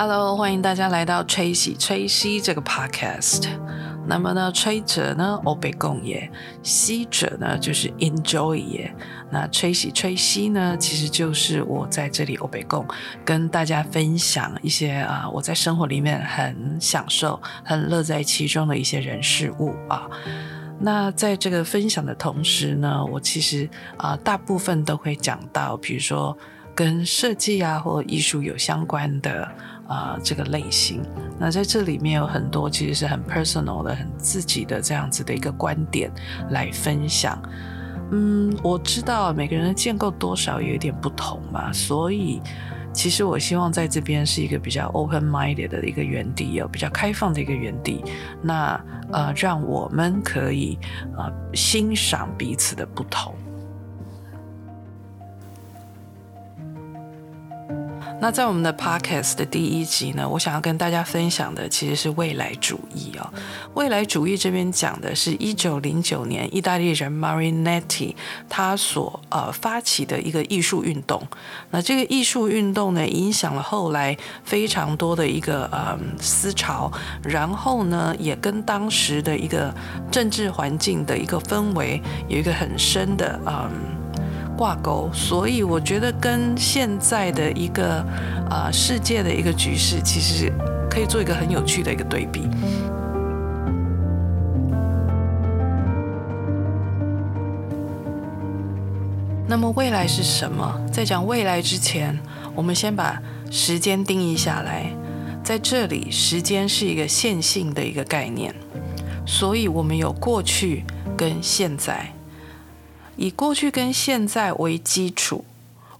Hello，欢迎大家来到吹喜吹西这个 Podcast。那么呢，吹者呢，欧北共也；吸者呢，就是 Enjoy 也。那吹喜吹西呢，其实就是我在这里欧北共跟大家分享一些啊，我在生活里面很享受、很乐在其中的一些人事物啊。那在这个分享的同时呢，我其实啊，大部分都会讲到，比如说跟设计啊或艺术有相关的啊这个类型。那在这里面有很多其实是很 personal 的、很自己的这样子的一个观点来分享。嗯，我知道每个人的建构多少有一点不同嘛，所以其实我希望在这边是一个比较 open minded 的一个园地有，比较开放的一个园地。那呃，让我们可以呃欣赏彼此的不同。那在我们的 podcast 的第一集呢，我想要跟大家分享的其实是未来主义哦。未来主义这边讲的是一九零九年意大利人 Marinetti 他所呃发起的一个艺术运动。那这个艺术运动呢，影响了后来非常多的一个呃思潮，然后呢，也跟当时的一个政治环境的一个氛围有一个很深的嗯。挂钩，所以我觉得跟现在的一个啊世界的一个局势，其实可以做一个很有趣的一个对比。那么未来是什么？在讲未来之前，我们先把时间定义下来。在这里，时间是一个线性的一个概念，所以我们有过去跟现在。以过去跟现在为基础，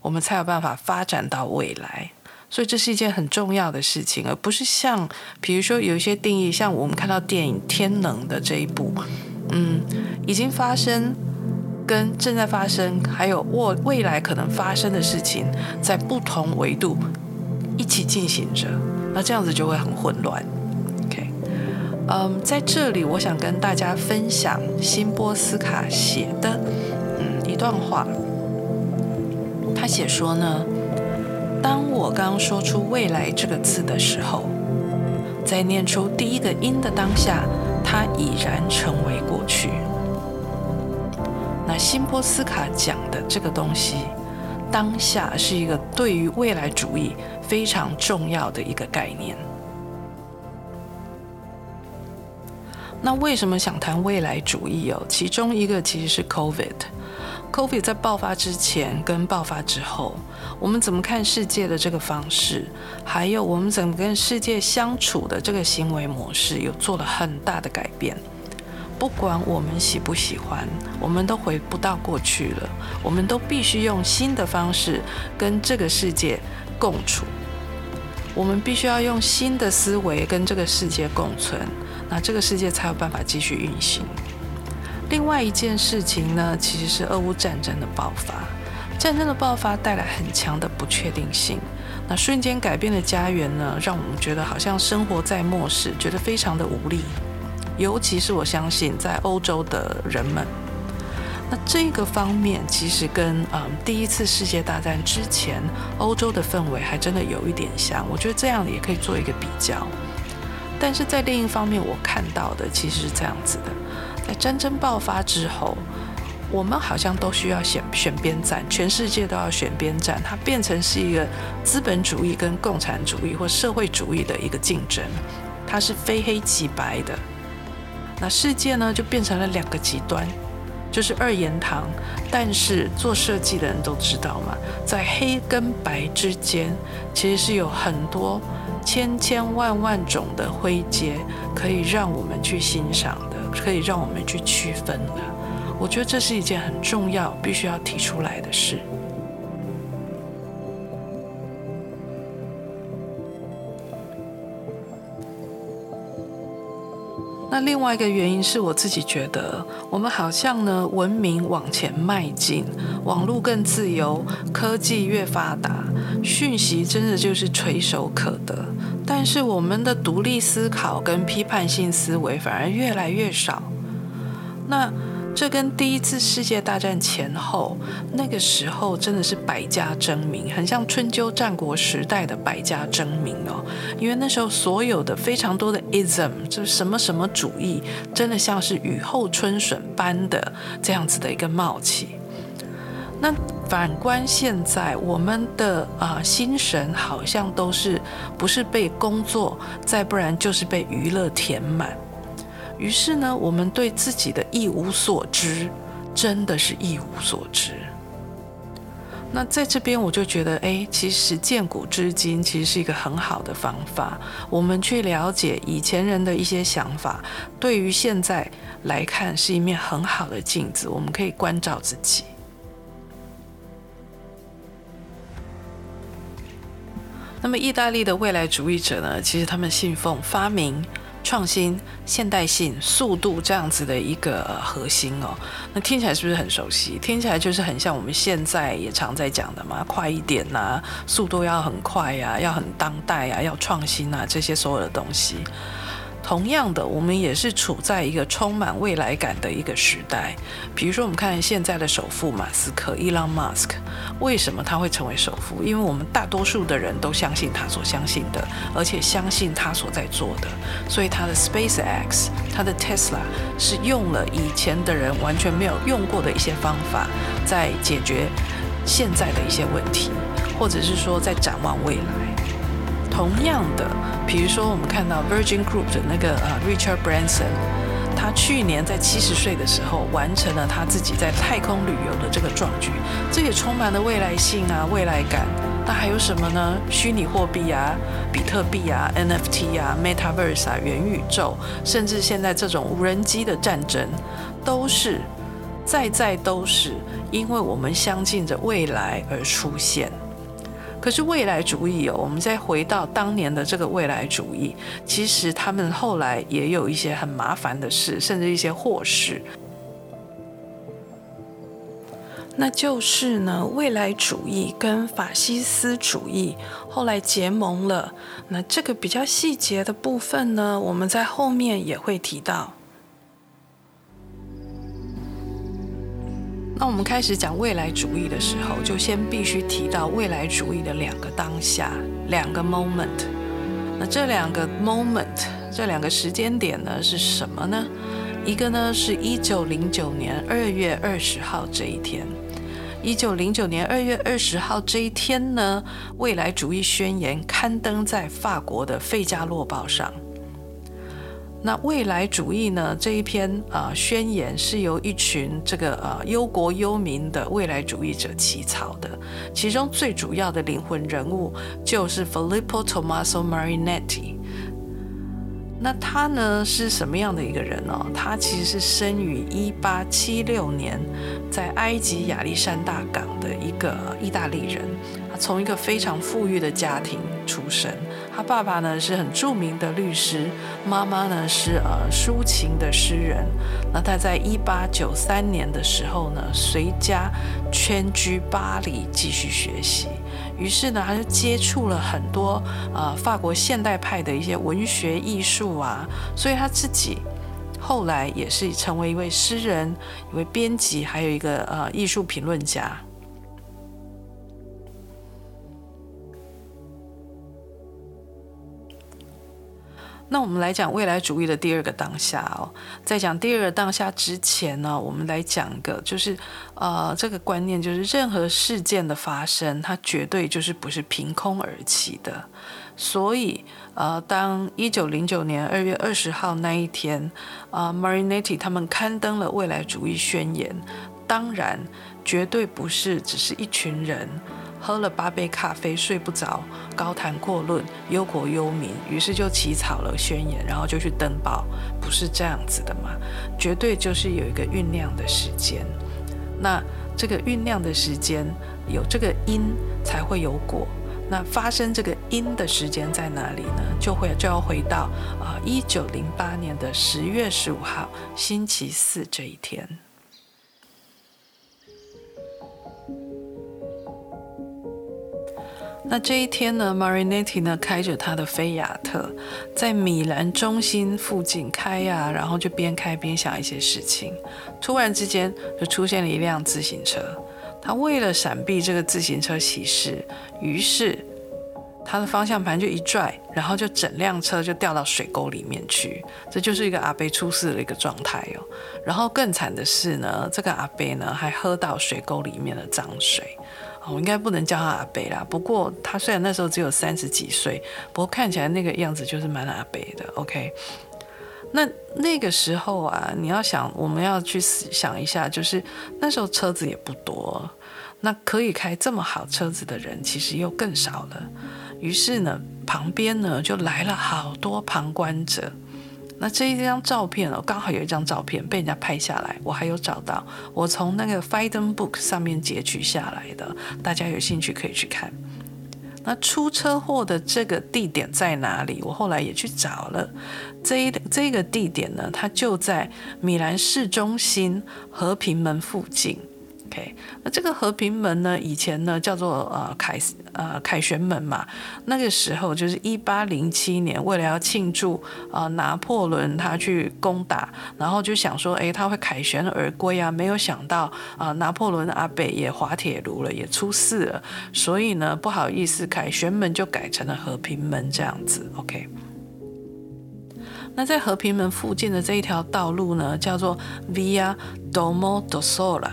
我们才有办法发展到未来。所以这是一件很重要的事情，而不是像比如说有一些定义，像我们看到电影《天能》的这一部，嗯，已经发生跟正在发生，还有未未来可能发生的事情，在不同维度一起进行着，那这样子就会很混乱。OK，嗯，在这里我想跟大家分享辛波斯卡写的。段话，他写说呢：当我刚说出“未来”这个字的时候，在念出第一个音的当下，它已然成为过去。那辛波斯卡讲的这个东西，当下是一个对于未来主义非常重要的一个概念。那为什么想谈未来主义哦？其中一个其实是 COVID。Covid 在爆发之前跟爆发之后，我们怎么看世界的这个方式，还有我们怎么跟世界相处的这个行为模式，有做了很大的改变。不管我们喜不喜欢，我们都回不到过去了。我们都必须用新的方式跟这个世界共处。我们必须要用新的思维跟这个世界共存，那这个世界才有办法继续运行。另外一件事情呢，其实是俄乌战争的爆发。战争的爆发带来很强的不确定性，那瞬间改变的家园呢，让我们觉得好像生活在末世，觉得非常的无力。尤其是我相信在欧洲的人们，那这个方面其实跟嗯第一次世界大战之前欧洲的氛围还真的有一点像。我觉得这样也可以做一个比较。但是在另一方面，我看到的其实是这样子的。在战争爆发之后，我们好像都需要选选边站，全世界都要选边站，它变成是一个资本主义跟共产主义或社会主义的一个竞争，它是非黑即白的。那世界呢，就变成了两个极端，就是二言堂。但是做设计的人都知道嘛，在黑跟白之间，其实是有很多千千万万种的灰阶，可以让我们去欣赏。可以让我们去区分的，我觉得这是一件很重要、必须要提出来的事。那另外一个原因是我自己觉得，我们好像呢，文明往前迈进，网络更自由，科技越发达，讯息真的就是垂手可得。但是我们的独立思考跟批判性思维反而越来越少。那这跟第一次世界大战前后那个时候真的是百家争鸣，很像春秋战国时代的百家争鸣哦。因为那时候所有的非常多的 ism，就是什么什么主义，真的像是雨后春笋般的这样子的一个冒起。那反观现在，我们的啊心神好像都是不是被工作，再不然就是被娱乐填满。于是呢，我们对自己的一无所知，真的是一无所知。那在这边我就觉得，哎，其实见古知今，其实是一个很好的方法。我们去了解以前人的一些想法，对于现在来看是一面很好的镜子，我们可以关照自己。那么，意大利的未来主义者呢？其实他们信奉发明、创新、现代性、速度这样子的一个核心哦。那听起来是不是很熟悉？听起来就是很像我们现在也常在讲的嘛，快一点呐，速度要很快呀，要很当代呀，要创新啊，这些所有的东西。同样的，我们也是处在一个充满未来感的一个时代。比如说，我们看现在的首富马斯克 （Elon Musk），为什么他会成为首富？因为我们大多数的人都相信他所相信的，而且相信他所在做的。所以他的 SpaceX、他的 Tesla 是用了以前的人完全没有用过的一些方法，在解决现在的一些问题，或者是说在展望未来。同样的，比如说我们看到 Virgin Group 的那个呃 Richard Branson，他去年在七十岁的时候完成了他自己在太空旅游的这个壮举，这也充满了未来性啊、未来感。那还有什么呢？虚拟货币啊、比特币啊、NFT 啊、Metaverse 啊、元宇宙，甚至现在这种无人机的战争，都是在在都是因为我们相信着未来而出现。可是未来主义哦，我们再回到当年的这个未来主义，其实他们后来也有一些很麻烦的事，甚至一些祸事。那就是呢，未来主义跟法西斯主义后来结盟了。那这个比较细节的部分呢，我们在后面也会提到。那我们开始讲未来主义的时候，就先必须提到未来主义的两个当下，两个 moment。那这两个 moment，这两个时间点呢是什么呢？一个呢是一九零九年二月二十号这一天。一九零九年二月二十号这一天呢，未来主义宣言刊登在法国的《费加洛报》上。那未来主义呢？这一篇啊宣言是由一群这个呃忧国忧民的未来主义者起草的，其中最主要的灵魂人物就是 Filippo Tommaso Marinetti。那他呢是什么样的一个人呢？他其实是生于一八七六年，在埃及亚历山大港的一个意大利人。他从一个非常富裕的家庭出生。他爸爸呢是很著名的律师，妈妈呢是呃抒情的诗人。那他在一八九三年的时候呢，随家迁居巴黎继续学习。于是呢，他就接触了很多呃法国现代派的一些文学艺术啊，所以他自己后来也是成为一位诗人、一位编辑，还有一个呃艺术评论家。那我们来讲未来主义的第二个当下哦，在讲第二个当下之前呢，我们来讲个，就是呃，这个观念就是任何事件的发生，它绝对就是不是凭空而起的。所以呃，当一九零九年二月二十号那一天，啊，Marinetti 他们刊登了未来主义宣言，当然绝对不是只是一群人。喝了八杯咖啡睡不着，高谈阔论，忧国忧民，于是就起草了宣言，然后就去登报，不是这样子的嘛？绝对就是有一个酝酿的时间。那这个酝酿的时间有这个因，才会有果。那发生这个因的时间在哪里呢？就会就要回到啊，一九零八年的十月十五号星期四这一天。那这一天呢，Marinetti 呢开着他的菲亚特，在米兰中心附近开呀，然后就边开边想一些事情。突然之间，就出现了一辆自行车。他为了闪避这个自行车骑士，于是他的方向盘就一拽，然后就整辆车就掉到水沟里面去。这就是一个阿贝出事的一个状态哦。然后更惨的是呢，这个阿贝呢还喝到水沟里面的脏水。我应该不能叫他阿北啦。不过他虽然那时候只有三十几岁，不过看起来那个样子就是蛮阿北的。OK，那那个时候啊，你要想，我们要去想一下，就是那时候车子也不多，那可以开这么好车子的人其实又更少了。于是呢，旁边呢就来了好多旁观者。那这一张照片哦，刚好有一张照片被人家拍下来，我还有找到，我从那个 f i g h t e n Book 上面截取下来的，大家有兴趣可以去看。那出车祸的这个地点在哪里？我后来也去找了，这一这个地点呢，它就在米兰市中心和平门附近。OK，那这个和平门呢，以前呢叫做呃凯呃凯旋门嘛。那个时候就是一八零七年，为了要庆祝啊拿破仑他去攻打，然后就想说，哎，他会凯旋而归啊。没有想到啊，拿破仑阿北也滑铁卢了，也出事了。所以呢，不好意思，凯旋门就改成了和平门这样子。OK，那在和平门附近的这一条道路呢，叫做 Via Domo do Sola。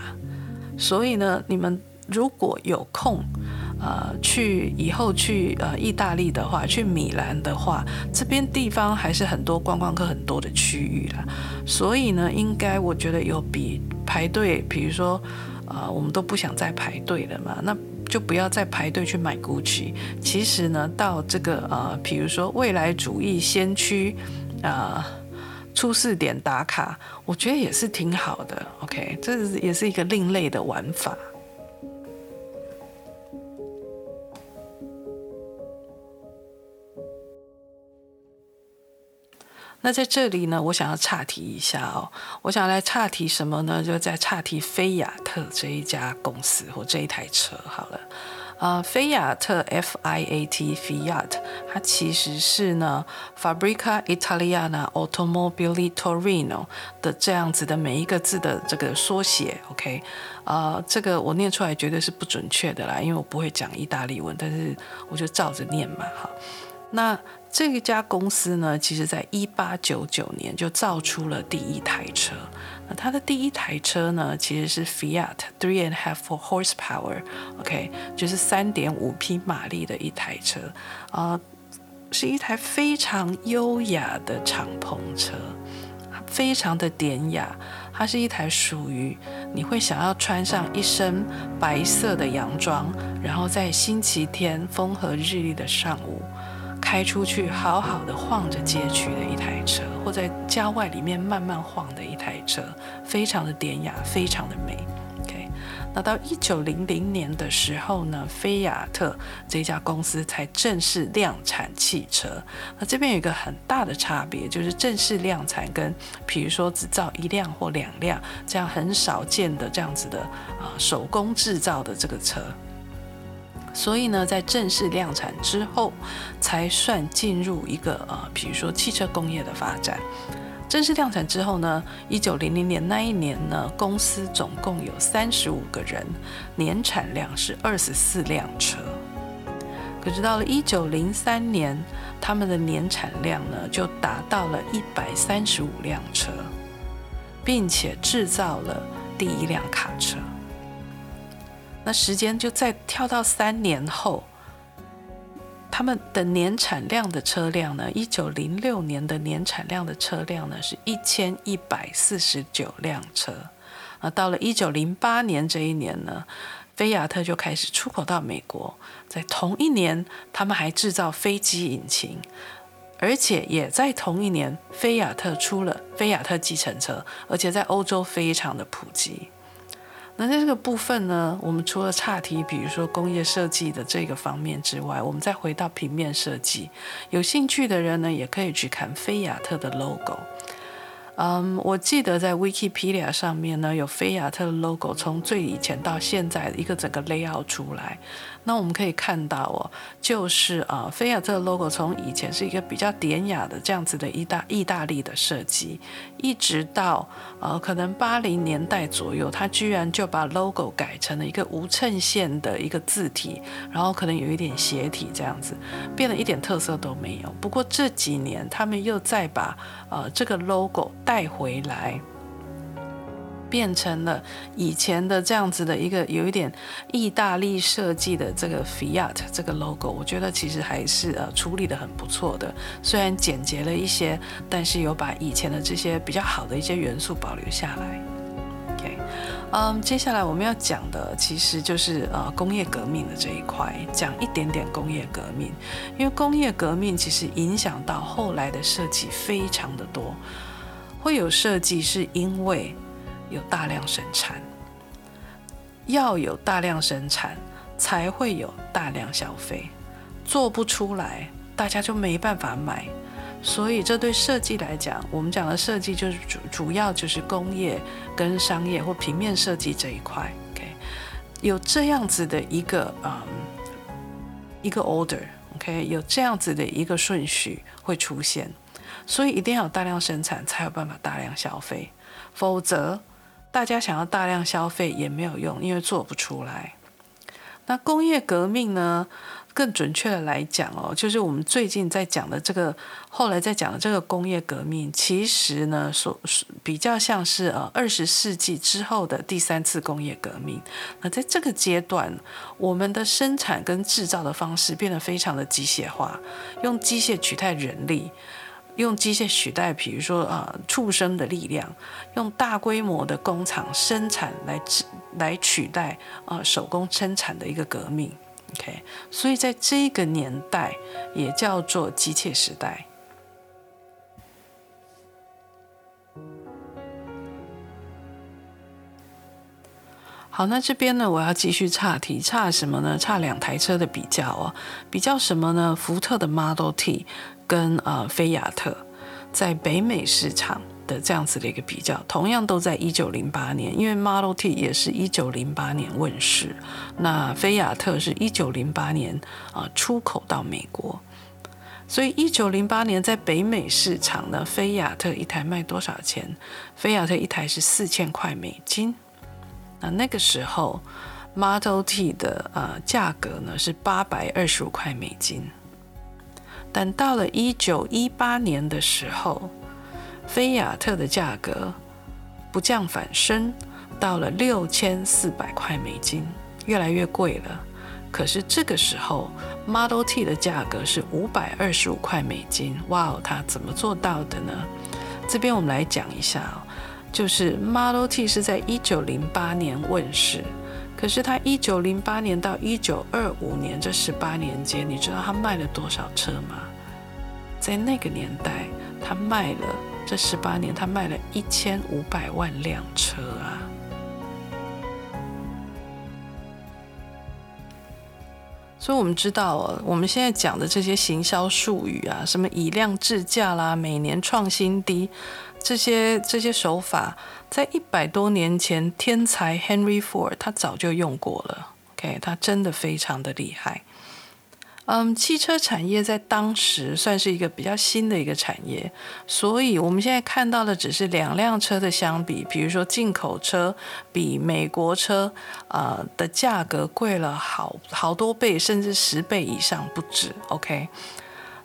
所以呢，你们如果有空，呃，去以后去呃意大利的话，去米兰的话，这边地方还是很多观光客很多的区域啦。所以呢，应该我觉得有比排队，比如说，呃，我们都不想再排队了嘛，那就不要再排队去买 Gucci。其实呢，到这个呃，比如说未来主义先驱，啊。出事点打卡，我觉得也是挺好的。OK，这也是一个另类的玩法。那在这里呢，我想要岔题一下哦，我想来岔题什么呢？就在岔题菲亚特这一家公司或这一台车好了。呃，菲亚特 F I A T Fiat，它其实是呢 Fabrica Italiana Automobili Torino 的这样子的每一个字的这个缩写。OK，呃，这个我念出来绝对是不准确的啦，因为我不会讲意大利文，但是我就照着念嘛。好，那这一家公司呢，其实在一八九九年就造出了第一台车。那它的第一台车呢，其实是 Fiat three and half For horsepower，OK，就是三点五匹马力的一台车，啊，是一台非常优雅的敞篷车，非常的典雅。它是一台属于你会想要穿上一身白色的洋装，然后在星期天风和日丽的上午。开出去，好好的晃着街区的一台车，或在郊外里面慢慢晃的一台车，非常的典雅，非常的美。OK，那到一九零零年的时候呢，菲亚特这家公司才正式量产汽车。那这边有一个很大的差别，就是正式量产跟，比如说只造一辆或两辆这样很少见的这样子的啊手工制造的这个车。所以呢，在正式量产之后，才算进入一个呃，比如说汽车工业的发展。正式量产之后呢，一九零零年那一年呢，公司总共有三十五个人，年产量是二十四辆车。可是到了一九零三年，他们的年产量呢，就达到了一百三十五辆车，并且制造了第一辆卡车。那时间就再跳到三年后，他们的年产量的车辆呢？一九零六年的年产量的车辆呢是一千一百四十九辆车。啊，到了一九零八年这一年呢，菲亚特就开始出口到美国。在同一年，他们还制造飞机引擎，而且也在同一年，菲亚特出了菲亚特计程车，而且在欧洲非常的普及。那在这个部分呢，我们除了岔题，比如说工业设计的这个方面之外，我们再回到平面设计。有兴趣的人呢，也可以去看菲亚特的 logo。嗯，我记得在 Wikipedia 上面呢，有菲亚特的 logo，从最以前到现在一个整个 layout 出来。那我们可以看到哦，就是啊，菲亚特 logo 从以前是一个比较典雅的这样子的意大意大利的设计，一直到呃可能八零年代左右，它居然就把 logo 改成了一个无衬线的一个字体，然后可能有一点斜体这样子，变得一点特色都没有。不过这几年他们又再把呃这个 logo 带回来，变成了以前的这样子的一个有一点意大利设计的这个 Fiat 这个 logo，我觉得其实还是呃处理的很不错的，虽然简洁了一些，但是有把以前的这些比较好的一些元素保留下来。OK，嗯，接下来我们要讲的其实就是呃工业革命的这一块，讲一点点工业革命，因为工业革命其实影响到后来的设计非常的多。会有设计，是因为有大量生产，要有大量生产，才会有大量消费。做不出来，大家就没办法买。所以，这对设计来讲，我们讲的设计就是主主要就是工业跟商业或平面设计这一块。OK，有这样子的一个嗯一个 order，OK，有这样子的一个顺序会出现。所以一定要有大量生产，才有办法大量消费，否则大家想要大量消费也没有用，因为做不出来。那工业革命呢？更准确的来讲哦，就是我们最近在讲的这个，后来在讲的这个工业革命，其实呢，所比较像是呃二十世纪之后的第三次工业革命。那在这个阶段，我们的生产跟制造的方式变得非常的机械化，用机械取代人力。用机械取代，比如说啊，畜生的力量，用大规模的工厂生产来来取代啊手工生产的一个革命。OK，所以在这个年代也叫做机械时代。好，那这边呢，我要继续岔题，岔什么呢？岔两台车的比较哦，比较什么呢？福特的 Model T。跟呃菲亚特在北美市场的这样子的一个比较，同样都在一九零八年，因为 Model T 也是一九零八年问世，那菲亚特是一九零八年啊出口到美国，所以一九零八年在北美市场呢，菲亚特一台卖多少钱？菲亚特一台是四千块美金，那那个时候 Model T 的呃价格呢是八百二十五块美金。但到了一九一八年的时候，菲亚特的价格不降反升，到了六千四百块美金，越来越贵了。可是这个时候，Model T 的价格是五百二十五块美金。哇哦，它怎么做到的呢？这边我们来讲一下，就是 Model T 是在一九零八年问世。可是他一九零八年到一九二五年这十八年间，你知道他卖了多少车吗？在那个年代，他卖了这十八年，他卖了一千五百万辆车啊！所以，我们知道，我们现在讲的这些行销术语啊，什么以量制价啦，每年创新低，这些这些手法。在一百多年前，天才 Henry Ford 他早就用过了。OK，他真的非常的厉害。嗯，汽车产业在当时算是一个比较新的一个产业，所以我们现在看到的只是两辆车的相比，比如说进口车比美国车呃的价格贵了好好多倍，甚至十倍以上不止。OK。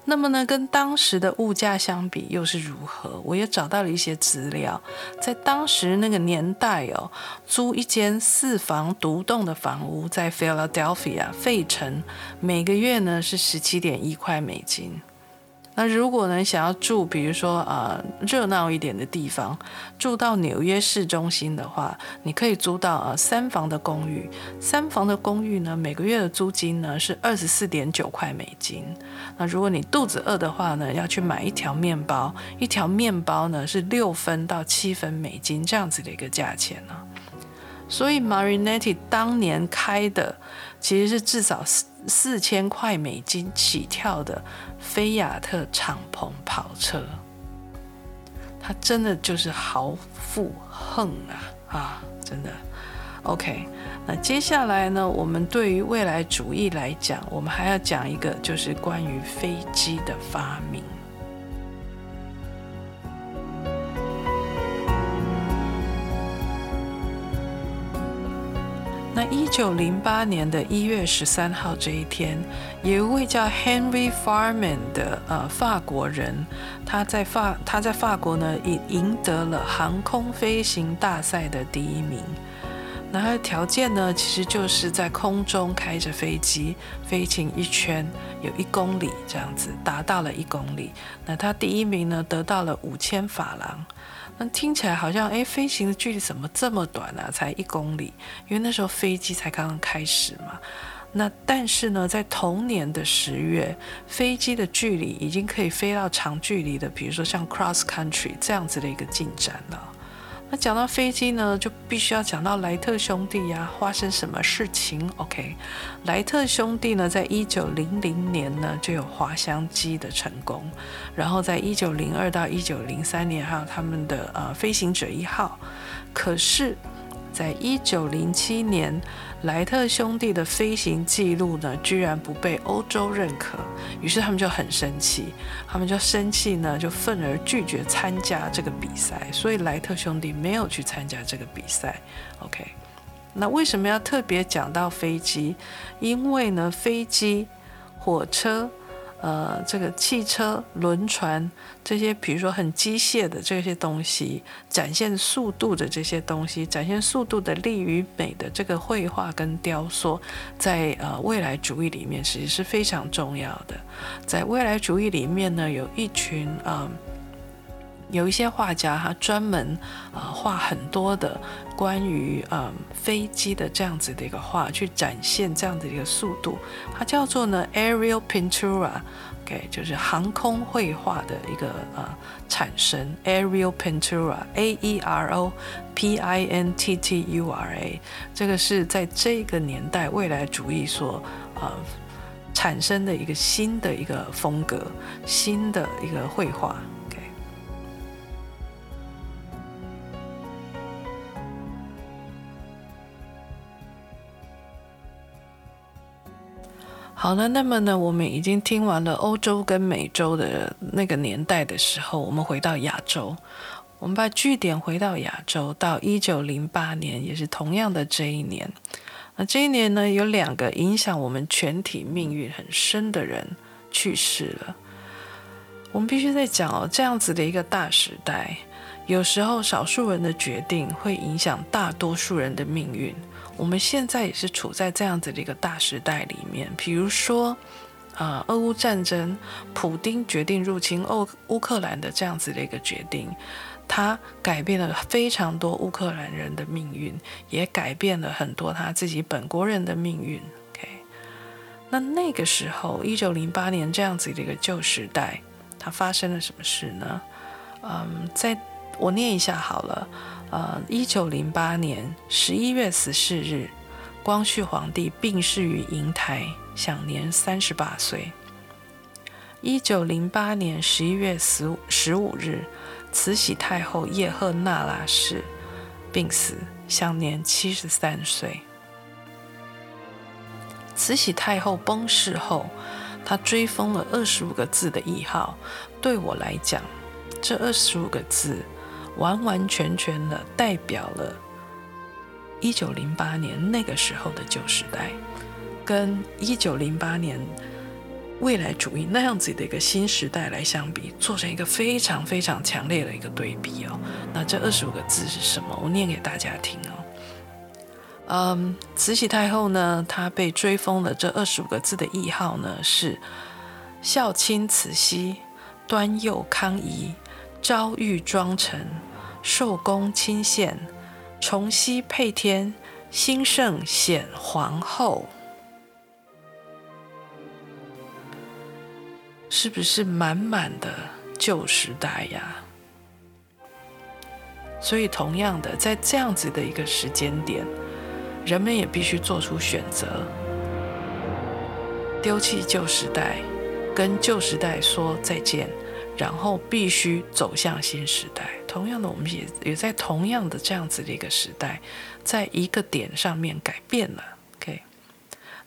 那么呢，跟当时的物价相比又是如何？我也找到了一些资料，在当时那个年代哦，租一间四房独栋的房屋在 Philadelphia 费城，每个月呢是十七点一块美金。那如果呢，想要住，比如说啊热闹一点的地方，住到纽约市中心的话，你可以租到啊三房的公寓。三房的公寓呢，每个月的租金呢是二十四点九块美金。那如果你肚子饿的话呢，要去买一条面包，一条面包呢是六分到七分美金这样子的一个价钱呢。所以 Marinetti 当年开的其实是至少四千块美金起跳的菲亚特敞篷跑车。它真的就是豪富横啊啊，真的。OK，那接下来呢，我们对于未来主义来讲，我们还要讲一个，就是关于飞机的发明。那一九零八年的一月十三号这一天，有一位叫 Henry Farman 的呃法国人，他在法他在法国呢赢赢得了航空飞行大赛的第一名。那他的条件呢，其实就是在空中开着飞机飞行一圈，有一公里这样子，达到了一公里。那他第一名呢，得到了五千法郎。听起来好像，哎，飞行的距离怎么这么短啊？才一公里，因为那时候飞机才刚刚开始嘛。那但是呢，在同年的十月，飞机的距离已经可以飞到长距离的，比如说像 cross country 这样子的一个进展了。那讲到飞机呢，就必须要讲到莱特兄弟呀，发生什么事情？OK，莱特兄弟呢，在一九零零年呢就有滑翔机的成功，然后在一九零二到一九零三年还有他们的呃飞行者一号，可是。在一九零七年，莱特兄弟的飞行记录呢，居然不被欧洲认可，于是他们就很生气，他们就生气呢，就愤而拒绝参加这个比赛，所以莱特兄弟没有去参加这个比赛。OK，那为什么要特别讲到飞机？因为呢，飞机、火车。呃，这个汽车、轮船这些，比如说很机械的这些东西，展现速度的这些东西，展现速度的利与美的这个绘画跟雕塑，在呃未来主义里面其实是非常重要的。在未来主义里面呢，有一群啊。有一些画家，他专门啊画很多的关于嗯飞机的这样子的一个画，去展现这样的一个速度。它叫做呢 aerial pintura，OK，就是航空绘画的一个呃产生。aerial pintura，A E R O P I N T T U R A，这个是在这个年代未来主义所呃产生的一个新的一个风格，新的一个绘画。好了，那么呢，我们已经听完了欧洲跟美洲的那个年代的时候，我们回到亚洲，我们把据点回到亚洲，到一九零八年，也是同样的这一年。那这一年呢，有两个影响我们全体命运很深的人去世了。我们必须在讲哦，这样子的一个大时代，有时候少数人的决定会影响大多数人的命运。我们现在也是处在这样子的一个大时代里面，比如说，啊，俄乌战争，普丁决定入侵欧乌克兰的这样子的一个决定，他改变了非常多乌克兰人的命运，也改变了很多他自己本国人的命运。OK，那那个时候，一九零八年这样子的一个旧时代，它发生了什么事呢？嗯，在我念一下好了。呃，一九零八年十一月十四日，光绪皇帝病逝于瀛台，享年三十八岁。一九零八年十一月十十五日，慈禧太后叶赫那拉氏病死，享年七十三岁。慈禧太后崩逝后，她追封了二十五个字的谥号。对我来讲，这二十五个字。完完全全的代表了一九零八年那个时候的旧时代，跟一九零八年未来主义那样子的一个新时代来相比，做成一个非常非常强烈的一个对比哦。那这二十五个字是什么？我念给大家听哦。嗯，慈禧太后呢，她被追封了这二十五个字的谥号呢是孝亲慈禧、端佑康仪。昭裕庄臣，寿宫亲献，崇熙配天，兴圣显皇后，是不是满满的旧时代呀？所以，同样的，在这样子的一个时间点，人们也必须做出选择，丢弃旧时代，跟旧时代说再见。然后必须走向新时代。同样的，我们也也在同样的这样子的一个时代，在一个点上面改变了。OK，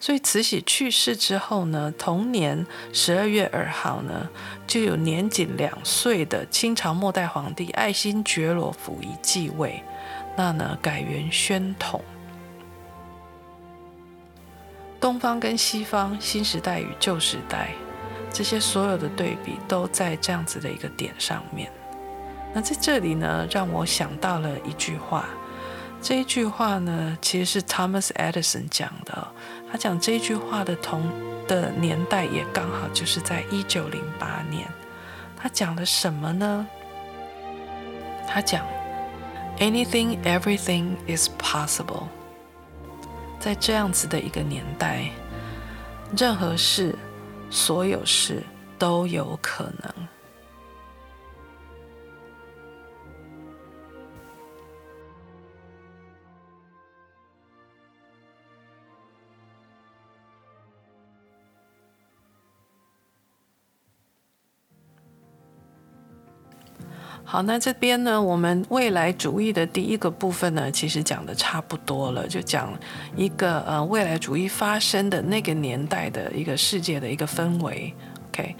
所以慈禧去世之后呢，同年十二月二号呢，就有年仅两岁的清朝末代皇帝爱新觉罗溥仪继位，那呢改元宣统。东方跟西方，新时代与旧时代，这些所有的对比都在这样子的一个点上面。那在这里呢，让我想到了一句话。这一句话呢，其实是 Thomas Edison 讲的。他讲这一句话的同的年代也刚好就是在一九零八年。他讲了什么呢？他讲，Anything, everything is possible。在这样子的一个年代，任何事、所有事都有可能。好，那这边呢，我们未来主义的第一个部分呢，其实讲的差不多了，就讲一个呃未来主义发生的那个年代的一个世界的一个氛围。OK。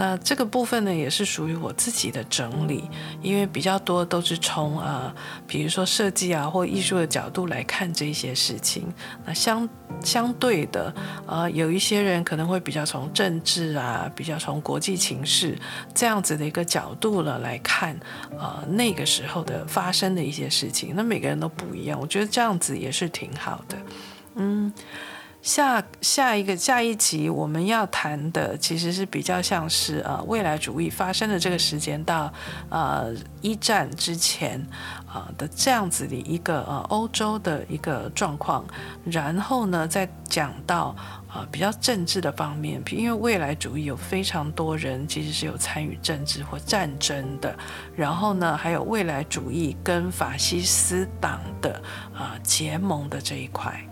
那这个部分呢，也是属于我自己的整理，因为比较多都是从啊，比如说设计啊或艺术的角度来看这些事情。那相相对的，呃，有一些人可能会比较从政治啊，比较从国际情势这样子的一个角度了来看，呃，那个时候的发生的一些事情。那每个人都不一样，我觉得这样子也是挺好的，嗯。下下一个下一集我们要谈的其实是比较像是呃未来主义发生的这个时间到呃一战之前啊的这样子的一个呃欧洲的一个状况，然后呢再讲到啊比较政治的方面，因为未来主义有非常多人其实是有参与政治或战争的，然后呢还有未来主义跟法西斯党的啊结盟的这一块。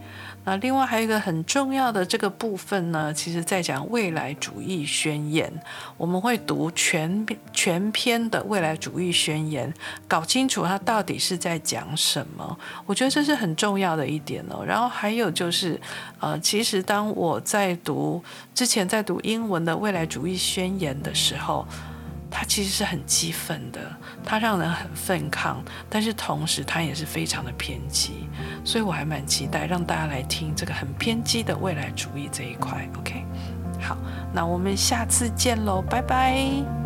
那另外还有一个很重要的这个部分呢，其实在讲未来主义宣言，我们会读全全篇的未来主义宣言，搞清楚它到底是在讲什么。我觉得这是很重要的一点哦。然后还有就是，呃，其实当我在读之前在读英文的未来主义宣言的时候。它其实是很激愤的，它让人很愤抗，但是同时它也是非常的偏激，所以我还蛮期待让大家来听这个很偏激的未来主义这一块。OK，好，那我们下次见喽，拜拜。